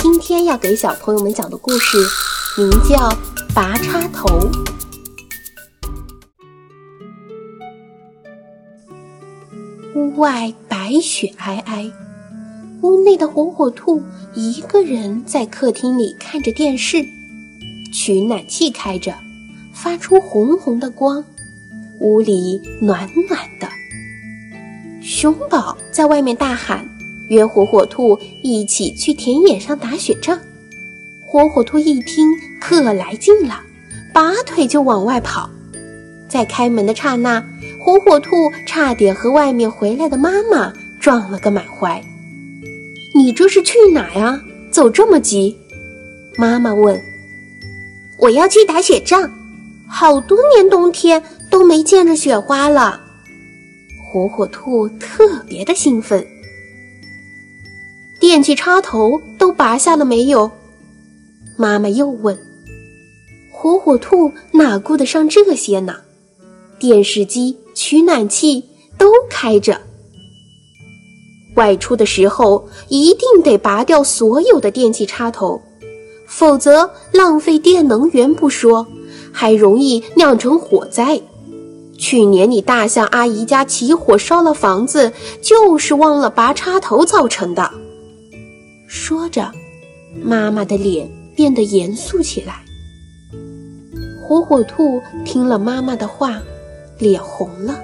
今天要给小朋友们讲的故事名叫《拔插头》。屋外白雪皑皑，屋内的火火兔一个人在客厅里看着电视，取暖器开着，发出红红的光，屋里暖暖的。熊宝在外面大喊，约火火兔一起去田野上打雪仗。火火兔一听，可来劲了，拔腿就往外跑。在开门的刹那，火火兔差点和外面回来的妈妈撞了个满怀。“你这是去哪呀？走这么急？”妈妈问。“我要去打雪仗，好多年冬天都没见着雪花了。”火火兔特别的兴奋。电器插头都拔下了没有？妈妈又问。火火兔哪顾得上这些呢？电视机、取暖器都开着。外出的时候一定得拔掉所有的电器插头，否则浪费电能源不说，还容易酿成火灾。去年你大象阿姨家起火烧了房子，就是忘了拔插头造成的。说着，妈妈的脸变得严肃起来。火火兔听了妈妈的话，脸红了。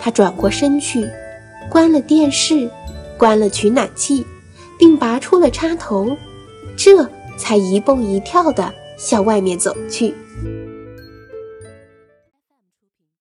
他转过身去，关了电视，关了取暖器，并拔出了插头，这才一蹦一跳地向外面走去。